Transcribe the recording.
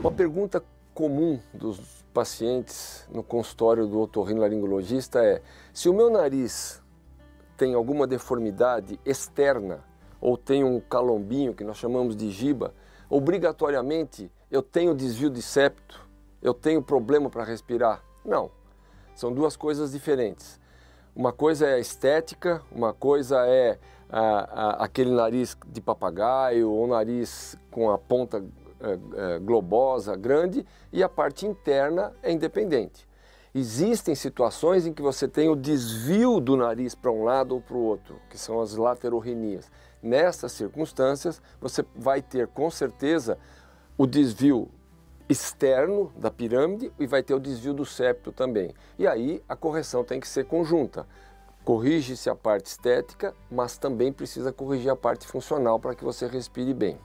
Uma pergunta comum dos pacientes no consultório do otorrinolaringologista é: se o meu nariz tem alguma deformidade externa ou tem um calombinho que nós chamamos de giba, obrigatoriamente eu tenho desvio de septo, eu tenho problema para respirar? Não. São duas coisas diferentes. Uma coisa é a estética, uma coisa é a, a, aquele nariz de papagaio ou nariz com a ponta é, é, globosa, grande, e a parte interna é independente. Existem situações em que você tem o desvio do nariz para um lado ou para o outro, que são as laterorrenias. Nessas circunstâncias, você vai ter com certeza o desvio externo da pirâmide e vai ter o desvio do septo também. E aí a correção tem que ser conjunta. Corrige-se a parte estética, mas também precisa corrigir a parte funcional para que você respire bem.